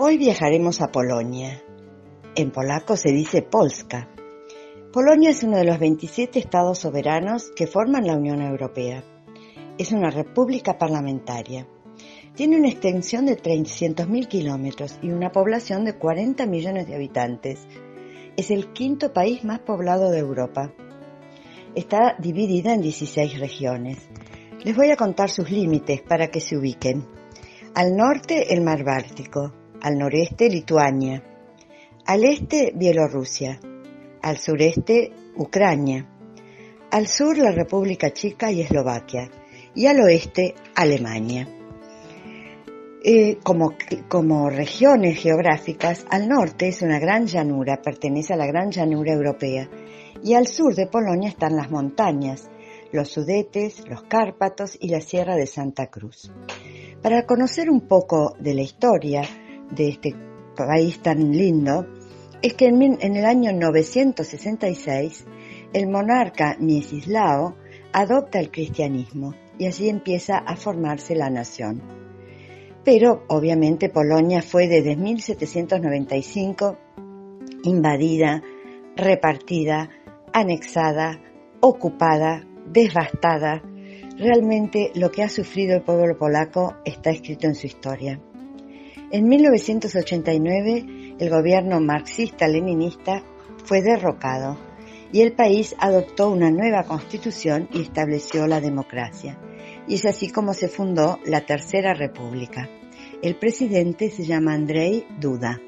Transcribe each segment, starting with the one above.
Hoy viajaremos a Polonia. En polaco se dice Polska. Polonia es uno de los 27 estados soberanos que forman la Unión Europea. Es una república parlamentaria. Tiene una extensión de 300.000 kilómetros y una población de 40 millones de habitantes. Es el quinto país más poblado de Europa. Está dividida en 16 regiones. Les voy a contar sus límites para que se ubiquen. Al norte el mar Báltico, al noreste Lituania, al este Bielorrusia, al sureste Ucrania, al sur la República Checa y Eslovaquia. Y al oeste Alemania. Eh, como, como regiones geográficas, al norte es una gran llanura, pertenece a la gran llanura europea, y al sur de Polonia están las montañas, los Sudetes, los Cárpatos y la Sierra de Santa Cruz. Para conocer un poco de la historia, de este país tan lindo es que en, el año 966 el monarca Miesislao adopta el cristianismo y así empieza a formarse la nación. Pero obviamente Polonia fue desde 1795 invadida, repartida, anexada, ocupada, devastada. Realmente lo que ha sufrido el pueblo polaco está escrito en su historia. En 1989, el gobierno marxista-leninista fue derrocado y el país adoptó una nueva constitución y estableció la democracia. Y es así como se fundó la Tercera República. El presidente se llama Andrei Duda.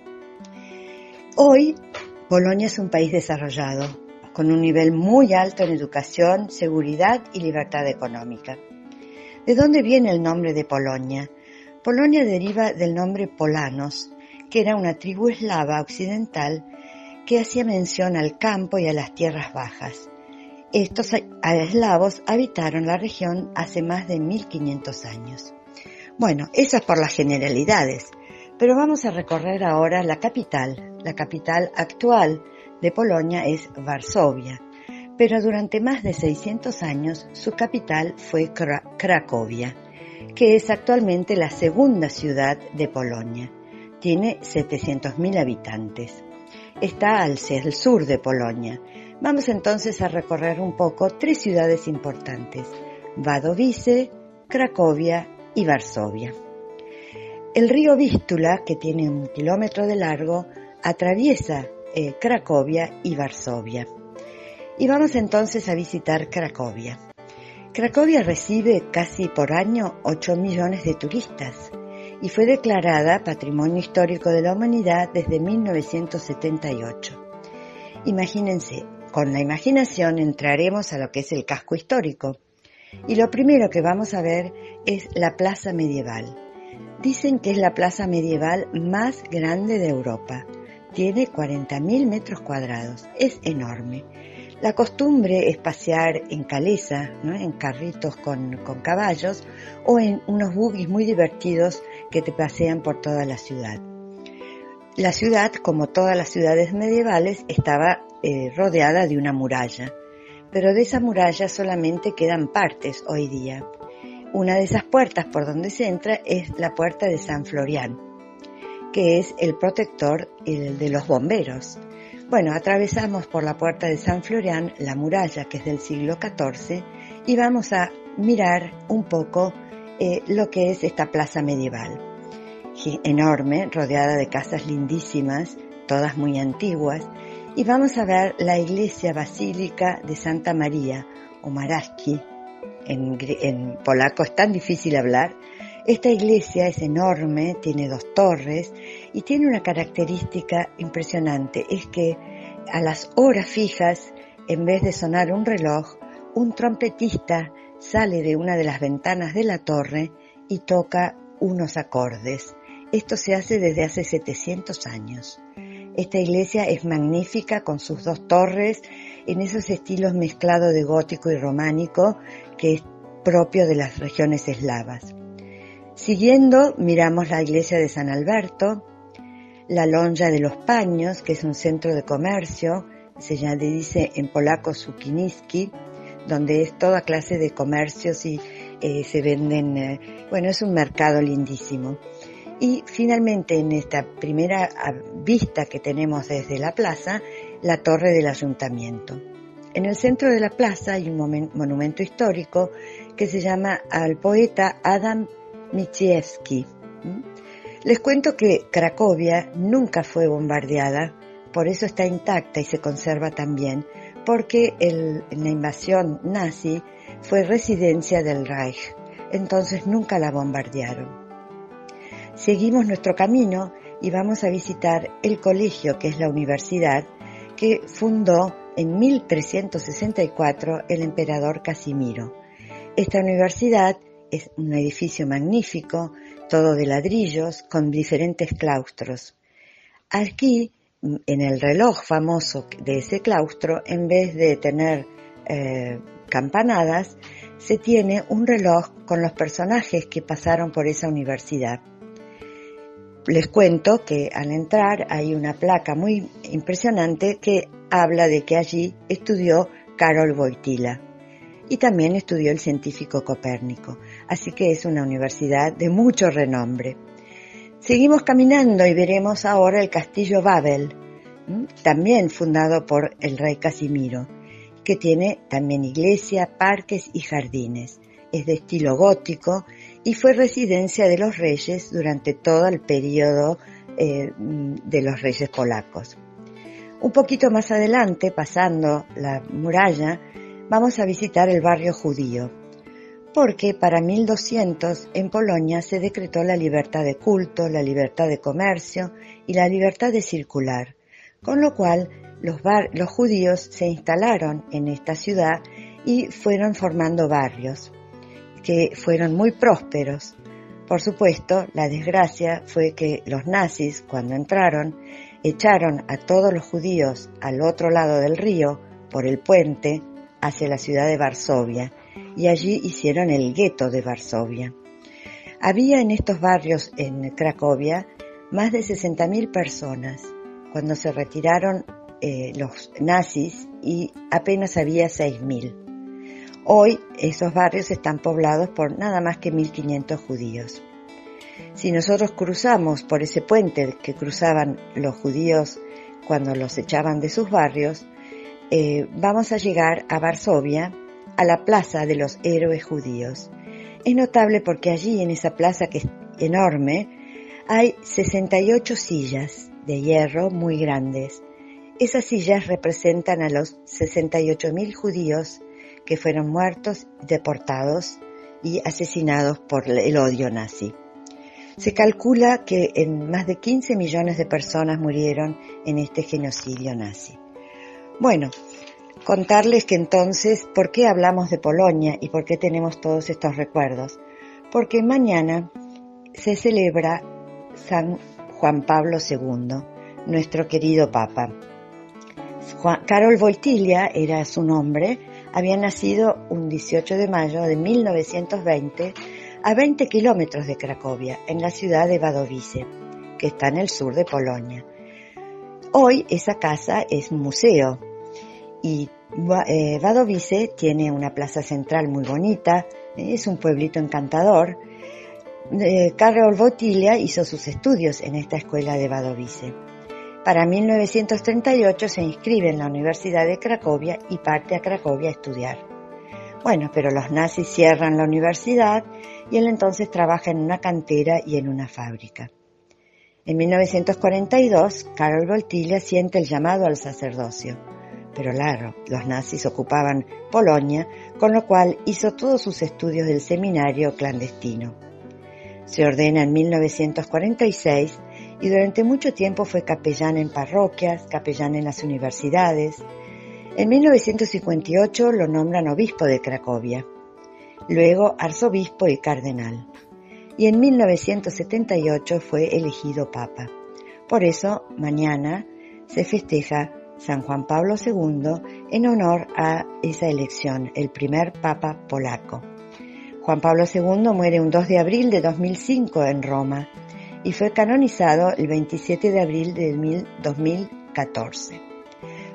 Hoy, Polonia es un país desarrollado, con un nivel muy alto en educación, seguridad y libertad económica. ¿De dónde viene el nombre de Polonia? Polonia deriva del nombre polanos, que era una tribu eslava occidental que hacía mención al campo y a las tierras bajas. Estos eslavos habitaron la región hace más de 1500 años. Bueno, esas por las generalidades, pero vamos a recorrer ahora la capital. La capital actual de Polonia es Varsovia, pero durante más de 600 años su capital fue Cracovia que es actualmente la segunda ciudad de Polonia. Tiene 700.000 habitantes. Está al sur de Polonia. Vamos entonces a recorrer un poco tres ciudades importantes, Wadowice, Cracovia y Varsovia. El río Vístula, que tiene un kilómetro de largo, atraviesa eh, Cracovia y Varsovia. Y vamos entonces a visitar Cracovia. Cracovia recibe casi por año 8 millones de turistas y fue declarada Patrimonio Histórico de la Humanidad desde 1978. Imagínense, con la imaginación entraremos a lo que es el casco histórico y lo primero que vamos a ver es la plaza medieval. Dicen que es la plaza medieval más grande de Europa. Tiene 40.000 metros cuadrados. Es enorme. La costumbre es pasear en caleza, en carritos con, caballos o en unos buggies muy divertidos que te pasean por toda la ciudad. La ciudad, como todas las ciudades medievales, estaba eh, rodeada de una muralla, pero de esa muralla solamente quedan partes hoy día. Una de esas puertas por donde se entra es la puerta de San Florian, que es el protector de los bomberos. Bueno, atravesamos por la puerta de San Florian la muralla que es del siglo XIV y vamos a mirar un poco eh, lo que es esta plaza medieval. Enorme, rodeada de casas lindísimas, todas muy antiguas, y vamos a ver la iglesia basílica de Santa María, o Maraski, en polaco es tan difícil hablar, esta iglesia es enorme, tiene dos torres y tiene una característica impresionante, es que a las horas fijas, en vez de sonar un reloj, un trompetista sale de una de las ventanas de la torre y toca unos acordes. Esto se hace desde hace 700 años. Esta iglesia es magnífica con sus dos torres en esos estilos mezclados de gótico y románico que es propio de las regiones eslavas. Siguiendo, miramos la iglesia de San Alberto, la Lonja de los Paños, que es un centro de comercio, se llama, dice en polaco Sukiniski, donde es toda clase de comercios y, eh, se venden, eh, bueno, es un mercado lindísimo. Y finalmente en esta primera ah, vista que tenemos desde la plaza, la torre del ayuntamiento. En el centro de la plaza hay un monumento histórico que se llama al poeta Adam Mickiewicz. Les cuento que Cracovia nunca fue bombardeada, por eso está intacta y se conserva también, porque la invasión nazi fue residencia del Reich, entonces nunca la bombardearon. Seguimos nuestro camino y vamos a visitar el colegio, que es la universidad, que fundó en 1364 el emperador Casimiro. Esta universidad es un edificio magnífico, todo de ladrillos, con diferentes claustros. Aquí, en el reloj famoso de ese claustro, en vez de tener eh, campanadas, se tiene un reloj con los personajes que pasaron por esa universidad. Les cuento que al entrar hay una placa muy impresionante que habla de que allí estudió Carol Wojtyla y también estudió el científico Copérnico, así que es una universidad de mucho renombre. Seguimos caminando y veremos ahora el castillo Babel, también fundado por el rey Casimiro, que tiene también iglesia, parques y jardines. Es de estilo gótico y fue residencia de los reyes durante todo el periodo eh, de los reyes polacos. Un poquito más adelante, pasando la muralla, vamos a visitar el barrio judío, porque para 1200 en Polonia se decretó la libertad de culto, la libertad de comercio y la libertad de circular, con lo cual los, los judíos se instalaron en esta ciudad y fueron formando barrios, que fueron muy prósperos. Por supuesto, la desgracia fue que los nazis, cuando entraron, echaron a todos los judíos al otro lado del río, por el puente, hacia la ciudad de Varsovia y allí hicieron el gueto de Varsovia. Había en estos barrios en Cracovia más de 60.000 personas cuando se retiraron eh, los nazis y apenas había 6.000. Hoy esos barrios están poblados por nada más que 1.500 judíos. Si nosotros cruzamos por ese puente que cruzaban los judíos cuando los echaban de sus barrios, eh, vamos a llegar a Varsovia, a la Plaza de los Héroes Judíos. Es notable porque allí, en esa plaza que es enorme, hay 68 sillas de hierro muy grandes. Esas sillas representan a los 68.000 judíos que fueron muertos, deportados y asesinados por el odio nazi. Se calcula que en más de 15 millones de personas murieron en este genocidio nazi. Bueno, contarles que entonces, ¿por qué hablamos de Polonia y por qué tenemos todos estos recuerdos? Porque mañana se celebra San Juan Pablo II, nuestro querido Papa. Carol Wojtyla era su nombre, había nacido un 18 de mayo de 1920 a 20 kilómetros de Cracovia, en la ciudad de Wadowice, que está en el sur de Polonia. Hoy esa casa es museo y eh, tiene una plaza central muy bonita, es un pueblito encantador. Eh, Karol Wojtyla hizo sus estudios en esta escuela de Wadowice. Para 1938 se inscribe en la Universidad de Cracovia y parte a Cracovia a estudiar. Bueno, pero los nazis cierran la universidad y él entonces trabaja en una cantera y en una fábrica. En 1942, Karol Wojtyla siente el llamado al sacerdocio pero claro, los nazis ocupaban Polonia, con lo cual hizo todos sus estudios del seminario clandestino. Se ordena en 1946 y durante mucho tiempo fue capellán en parroquias, capellán en las universidades. En 1958 lo nombran obispo de Cracovia, luego arzobispo y cardenal. Y en 1978 fue elegido papa. Por eso, mañana se festeja San Juan Pablo II en honor a esa elección, el primer Papa polaco. Juan Pablo II muere un 2 de abril de 2005 en Roma y fue canonizado el 27 de abril de 2014.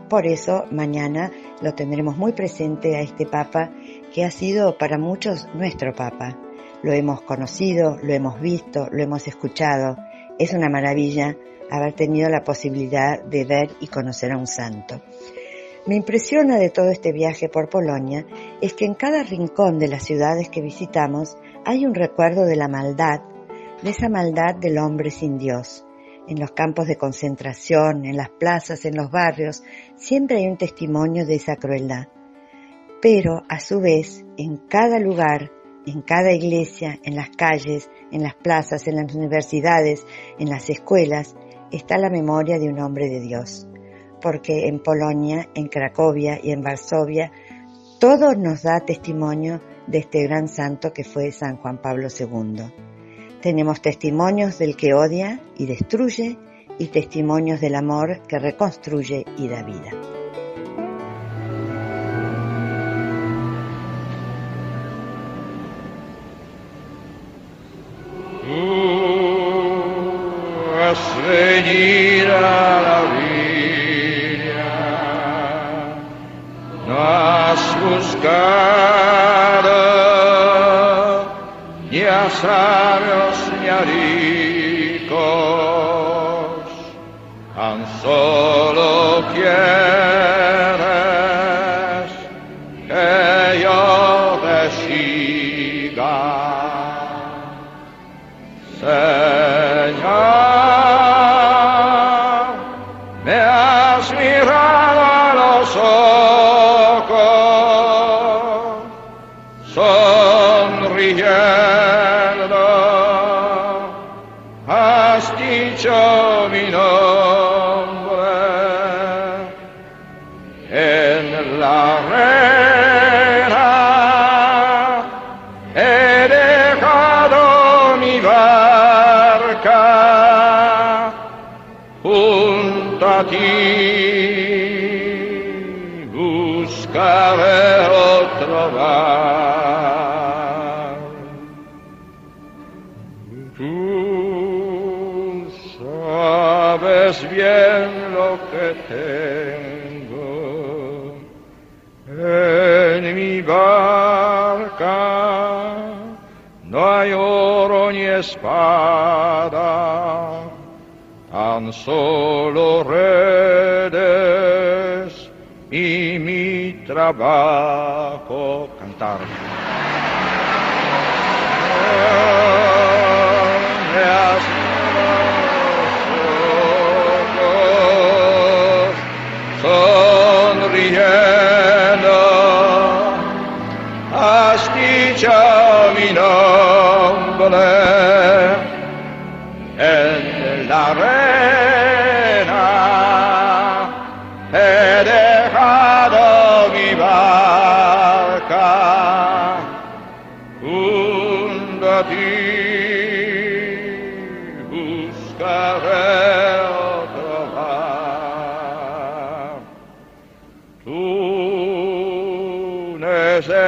Por eso mañana lo tendremos muy presente a este Papa que ha sido para muchos nuestro Papa. Lo hemos conocido, lo hemos visto, lo hemos escuchado. Es una maravilla haber tenido la posibilidad de ver y conocer a un santo. Me impresiona de todo este viaje por Polonia es que en cada rincón de las ciudades que visitamos hay un recuerdo de la maldad, de esa maldad del hombre sin Dios. En los campos de concentración, en las plazas, en los barrios, siempre hay un testimonio de esa crueldad. Pero, a su vez, en cada lugar, en cada iglesia, en las calles, en las plazas, en las universidades, en las escuelas, está la memoria de un hombre de Dios porque en Polonia, en Cracovia y en Varsovia, todo nos da testimonio de este gran santo que fue San Juan Pablo II. Tenemos testimonios del que odia y destruye y testimonios del amor que reconstruye y da vida. Sabios ni a ricos, tan solo quieres sonriendo. mi nombre en la arena he dejado mi barca junto sabes bien lo que tengo en mi barca. No hay oro ni espada, tan solo redes y mi trabajo cantar.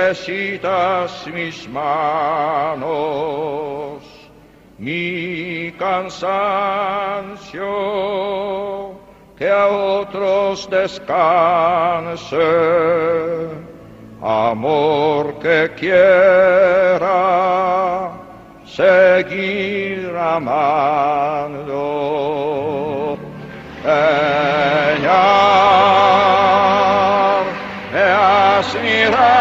εσύ τας σμισμάνο. Μη κανσάνσιο και αότρος τεσκάνσε. Αμόρ και κέρα σε γυραμάντο. Ενιάρ, εάς νηράς,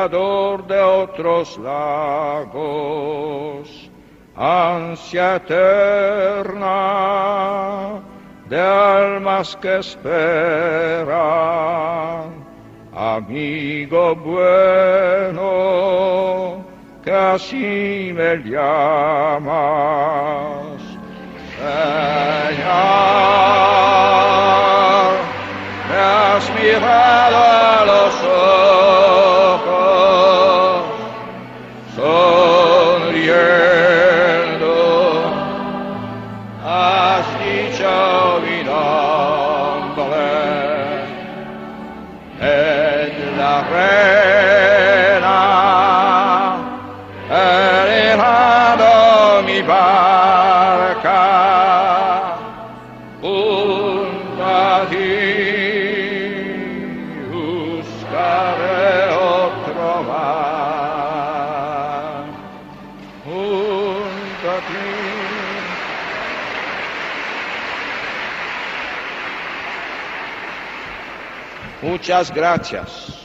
pescador de otros lagos, ansia eterna de almas que esperan, amigo bueno, que así me llamas. Señor, me has mirado a los mi barca. Muchas gracias.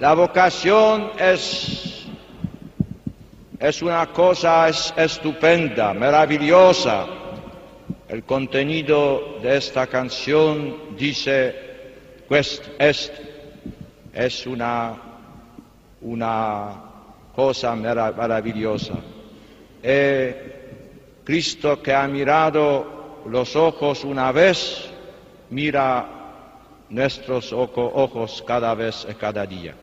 La vocación es, es una cosa es- estupenda, maravillosa. El contenido de esta canción dice, pues es, es una, una cosa mara- maravillosa. Eh, Cristo que ha mirado los ojos una vez, mira nuestros ojo- ojos cada vez y cada día.